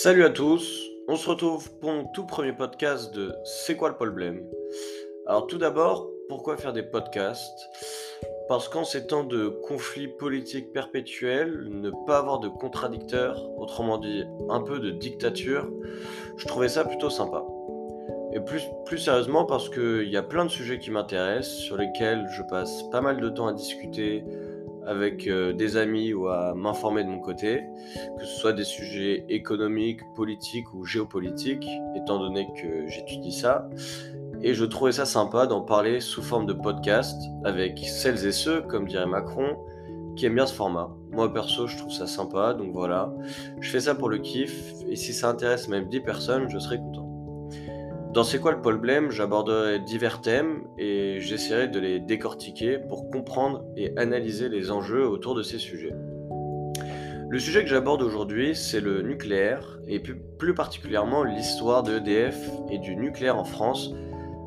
Salut à tous, on se retrouve pour mon tout premier podcast de C'est quoi le problème? Alors tout d'abord, pourquoi faire des podcasts? Parce qu'en ces temps de conflits politiques perpétuels, ne pas avoir de contradicteurs, autrement dit un peu de dictature, je trouvais ça plutôt sympa. Et plus, plus sérieusement parce qu'il y a plein de sujets qui m'intéressent, sur lesquels je passe pas mal de temps à discuter, avec euh, des amis ou à m'informer de mon côté, que ce soit des sujets économiques, politiques ou géopolitiques, étant donné que j'étudie ça. Et je trouvais ça sympa d'en parler sous forme de podcast avec celles et ceux, comme dirait Macron, qui aiment bien ce format. Moi perso, je trouve ça sympa, donc voilà. Je fais ça pour le kiff, et si ça intéresse même 10 personnes, je serai content. Dans C'est quoi le problème J'aborderai divers thèmes et j'essaierai de les décortiquer pour comprendre et analyser les enjeux autour de ces sujets. Le sujet que j'aborde aujourd'hui, c'est le nucléaire et plus particulièrement l'histoire de EDF et du nucléaire en France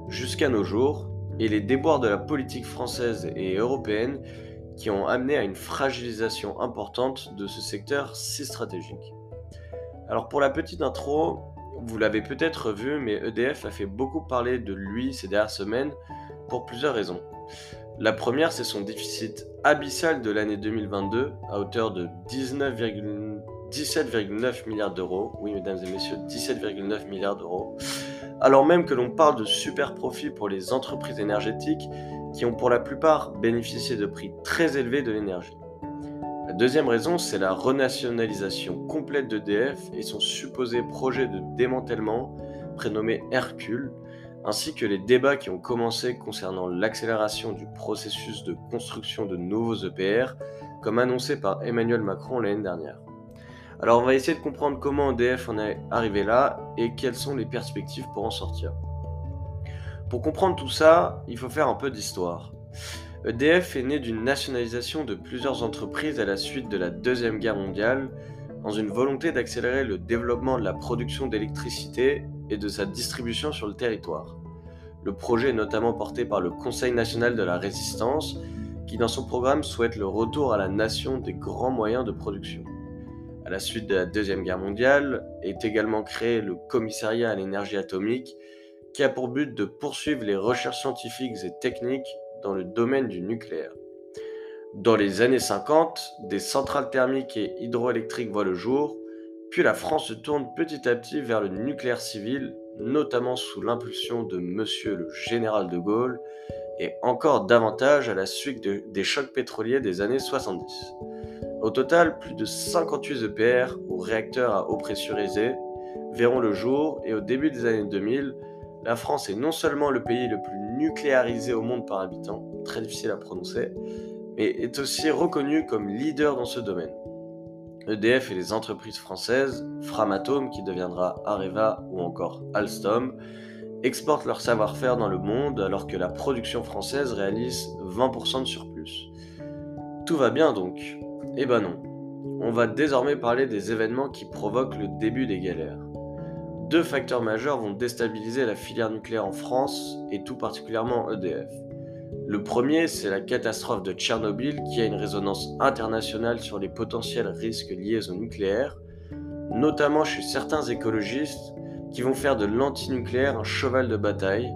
jusqu'à nos jours et les déboires de la politique française et européenne qui ont amené à une fragilisation importante de ce secteur si stratégique. Alors pour la petite intro, vous l'avez peut-être vu, mais EDF a fait beaucoup parler de lui ces dernières semaines pour plusieurs raisons. La première, c'est son déficit abyssal de l'année 2022 à hauteur de 17,9 milliards d'euros. Oui, mesdames et messieurs, 17,9 milliards d'euros. Alors même que l'on parle de super profits pour les entreprises énergétiques qui ont pour la plupart bénéficié de prix très élevés de l'énergie. Deuxième raison, c'est la renationalisation complète d'EDF et son supposé projet de démantèlement, prénommé Hercule, ainsi que les débats qui ont commencé concernant l'accélération du processus de construction de nouveaux EPR, comme annoncé par Emmanuel Macron l'année dernière. Alors on va essayer de comprendre comment EDF en est arrivé là et quelles sont les perspectives pour en sortir. Pour comprendre tout ça, il faut faire un peu d'histoire. EDF est né d'une nationalisation de plusieurs entreprises à la suite de la Deuxième Guerre mondiale, dans une volonté d'accélérer le développement de la production d'électricité et de sa distribution sur le territoire. Le projet est notamment porté par le Conseil national de la résistance, qui dans son programme souhaite le retour à la nation des grands moyens de production. À la suite de la Deuxième Guerre mondiale est également créé le Commissariat à l'énergie atomique, qui a pour but de poursuivre les recherches scientifiques et techniques dans le domaine du nucléaire. Dans les années 50, des centrales thermiques et hydroélectriques voient le jour, puis la France se tourne petit à petit vers le nucléaire civil, notamment sous l'impulsion de Monsieur le Général de Gaulle, et encore davantage à la suite des chocs pétroliers des années 70. Au total, plus de 58 EPR ou réacteurs à eau pressurisée verront le jour et au début des années 2000, la France est non seulement le pays le plus nucléarisé au monde par habitant, très difficile à prononcer, mais est aussi reconnu comme leader dans ce domaine. EDF et les entreprises françaises, Framatome qui deviendra Areva ou encore Alstom, exportent leur savoir-faire dans le monde alors que la production française réalise 20% de surplus. Tout va bien donc Eh ben non. On va désormais parler des événements qui provoquent le début des galères deux facteurs majeurs vont déstabiliser la filière nucléaire en France et tout particulièrement EDF. Le premier, c'est la catastrophe de Tchernobyl qui a une résonance internationale sur les potentiels risques liés au nucléaire, notamment chez certains écologistes qui vont faire de l'antinucléaire un cheval de bataille,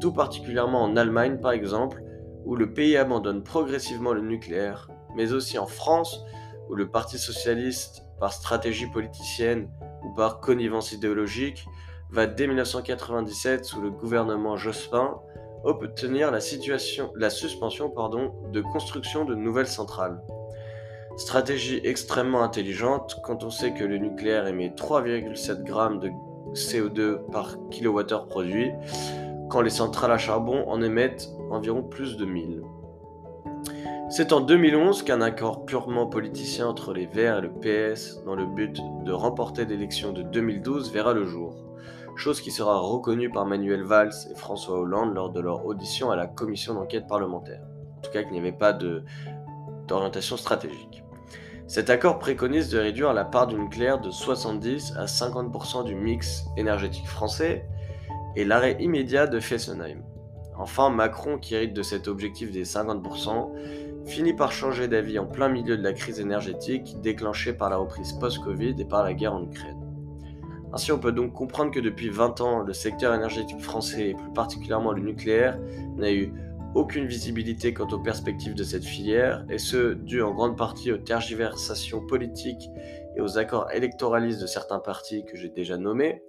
tout particulièrement en Allemagne par exemple, où le pays abandonne progressivement le nucléaire, mais aussi en France, où le Parti socialiste, par stratégie politicienne, ou par connivence idéologique, va dès 1997, sous le gouvernement Jospin, obtenir la, suspension de construction de nouvelles centrales. Stratégie extrêmement intelligente quand on sait que le nucléaire émet 3,7 g de CO2 par kWh produit, quand les centrales à charbon en émettent environ plus de 1000. C'est en 2011 qu'un accord purement politicien entre les Verts et le PS dans le but de remporter l'élection de 2012 verra le jour, chose qui sera reconnue par Manuel Valls et François Hollande lors de leur audition à la commission d'enquête parlementaire. En tout cas qu'il n'y avait pas d'orientation stratégique. Cet accord préconise de réduire la part du nucléaire de 70 à 50% du mix énergétique français et l'arrêt immédiat de Fessenheim. Enfin, Macron, qui hérite de cet objectif des 50%, finit par changer d'avis en plein milieu de la crise énergétique déclenchée par la reprise post-Covid et par la guerre en Ukraine. Ainsi, on peut donc comprendre que depuis 20 ans, le secteur énergétique français, et plus particulièrement le nucléaire, n'a eu aucune visibilité quant aux perspectives de cette filière, et ce, dû en grande partie aux tergiversations politiques et aux accords électoralistes de certains partis que j'ai déjà nommés.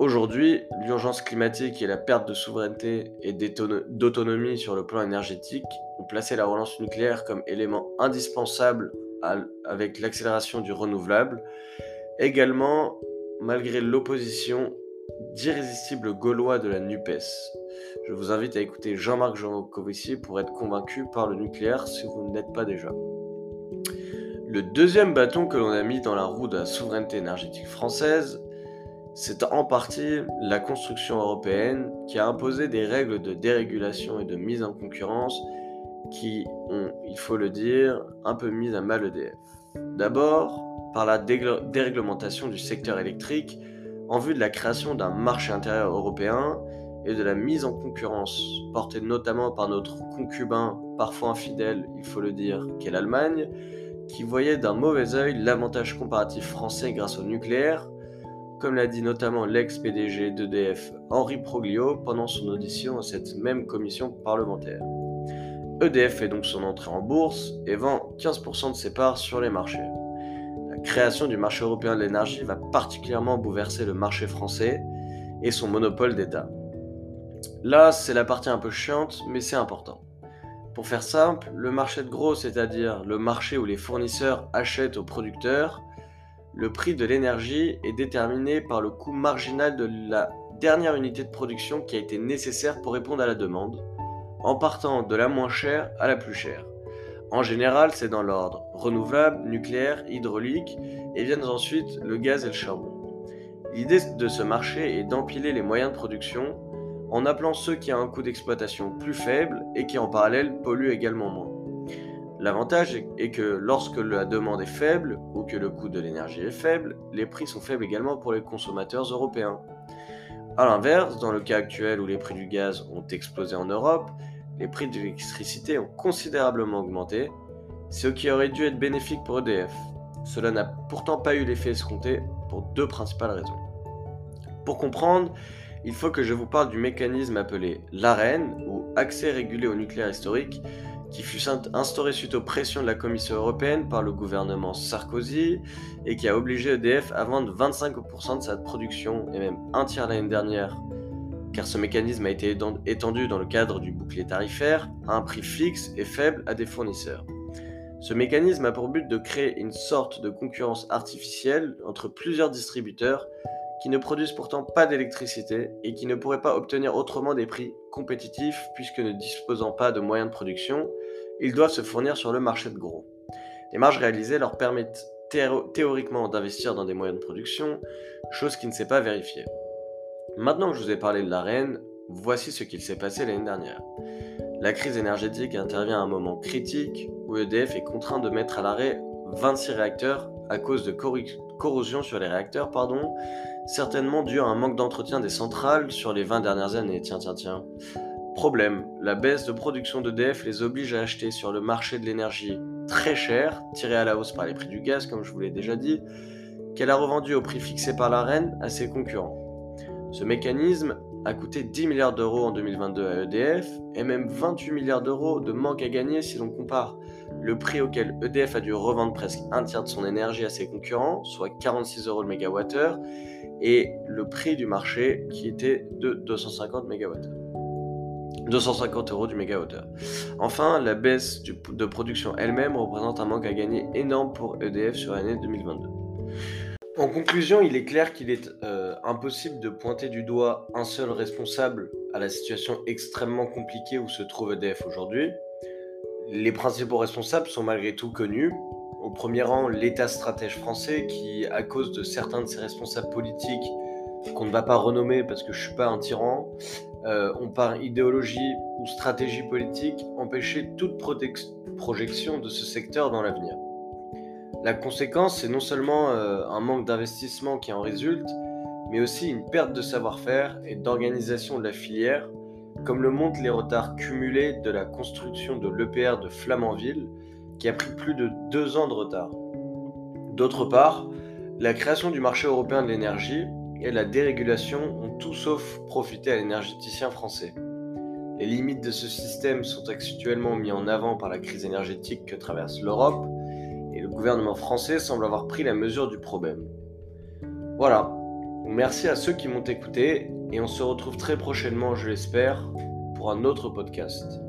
Aujourd'hui, l'urgence climatique et la perte de souveraineté et d'autonomie sur le plan énergétique ont placé la relance nucléaire comme élément indispensable avec l'accélération du renouvelable. Également, malgré l'opposition d'irrésistibles gaulois de la NUPES. Je vous invite à écouter Jean-Marc Jancovici pour être convaincu par le nucléaire si vous ne l'êtes pas déjà. Le deuxième bâton que l'on a mis dans la roue de la souveraineté énergétique française, c'est en partie la construction européenne qui a imposé des règles de dérégulation et de mise en concurrence qui ont, il faut le dire, un peu mis à mal EDF. D'abord, par la déréglementation du secteur électrique en vue de la création d'un marché intérieur européen et de la mise en concurrence, portée notamment par notre concubin, parfois infidèle, il faut le dire, qu'est l'Allemagne, qui voyait d'un mauvais œil l'avantage comparatif français grâce au nucléaire, comme l'a dit notamment l'ex-PDG d'EDF Henri Proglio pendant son audition à cette même commission parlementaire. EDF fait donc son entrée en bourse et vend 15% de ses parts sur les marchés création du marché européen de l'énergie va particulièrement bouleverser le marché français et son monopole d'État. Là, c'est la partie un peu chiante, mais c'est important. Pour faire simple, le marché de gros, c'est-à-dire le marché où les fournisseurs achètent aux producteurs, le prix de l'énergie est déterminé par le coût marginal de la dernière unité de production qui a été nécessaire pour répondre à la demande, en partant de la moins chère à la plus chère. En général, c'est dans l'ordre renouvelable, nucléaire, hydraulique, et viennent ensuite le gaz et le charbon. L'idée de ce marché est d'empiler les moyens de production en appelant ceux qui ont un coût d'exploitation plus faible et qui en parallèle polluent également moins. L'avantage est que lorsque la demande est faible ou que le coût de l'énergie est faible, les prix sont faibles également pour les consommateurs européens. A l'inverse, dans le cas actuel où les prix du gaz ont explosé en Europe, les prix de l'électricité ont considérablement augmenté, ce qui aurait dû être bénéfique pour EDF. Cela n'a pourtant pas eu l'effet escompté pour deux principales raisons. Pour comprendre, il faut que je vous parle du mécanisme appelé l'AREN, ou accès régulé au nucléaire historique, qui fut instauré suite aux pressions de la Commission européenne par le gouvernement Sarkozy et qui a obligé EDF à vendre 25% de sa production et même un tiers l'année dernière car ce mécanisme a été étendu dans le cadre du bouclier tarifaire à un prix fixe et faible à des fournisseurs. Ce mécanisme a pour but de créer une sorte de concurrence artificielle entre plusieurs distributeurs qui ne produisent pourtant pas d'électricité et qui ne pourraient pas obtenir autrement des prix compétitifs puisque ne disposant pas de moyens de production, ils doivent se fournir sur le marché de gros. Les marges réalisées leur permettent théoriquement d'investir dans des moyens de production, chose qui ne s'est pas vérifiée. Maintenant que je vous ai parlé de la reine, voici ce qu'il s'est passé l'année dernière. La crise énergétique intervient à un moment critique où EDF est contraint de mettre à l'arrêt 26 réacteurs à cause de corrosion sur les réacteurs, pardon, certainement dû à un manque d'entretien des centrales sur les 20 dernières années. Tiens, tiens, tiens. Problème, la baisse de production d'EDF les oblige à acheter sur le marché de l'énergie très cher, tiré à la hausse par les prix du gaz, comme je vous l'ai déjà dit, qu'elle a revendu au prix fixé par la reine à ses concurrents. Ce mécanisme a coûté 10 milliards d'euros en 2022 à EDF et même 28 milliards d'euros de manque à gagner si l'on compare le prix auquel EDF a dû revendre presque un tiers de son énergie à ses concurrents, soit 46 euros le mégawattheure, et le prix du marché qui était de 250 mégawattheures. 250 euros du mégawattheure. Enfin, la baisse de production elle-même représente un manque à gagner énorme pour EDF sur l'année 2022. En conclusion, il est clair qu'il est euh, impossible de pointer du doigt un seul responsable à la situation extrêmement compliquée où se trouve EDF aujourd'hui. Les principaux responsables sont malgré tout connus. Au premier rang, l'État stratège français qui, à cause de certains de ses responsables politiques, qu'on ne va pas renommer parce que je suis pas un tyran, euh, ont par idéologie ou stratégie politique empêché toute projection de ce secteur dans l'avenir. La conséquence, c'est non seulement euh, un manque d'investissement qui en résulte, mais aussi une perte de savoir-faire et d'organisation de la filière, comme le montrent les retards cumulés de la construction de l'EPR de Flamanville, qui a pris plus de deux ans de retard. D'autre part, La création du marché européen de l'énergie et la dérégulation ont tout sauf profité à l'énergéticien français. Les limites de ce système sont actuellement mises en avant par la crise énergétique que traverse l'Europe gouvernement français semble avoir pris la mesure du problème. Voilà, merci à ceux qui m'ont écouté et on se retrouve très prochainement, je l'espère, pour un autre podcast.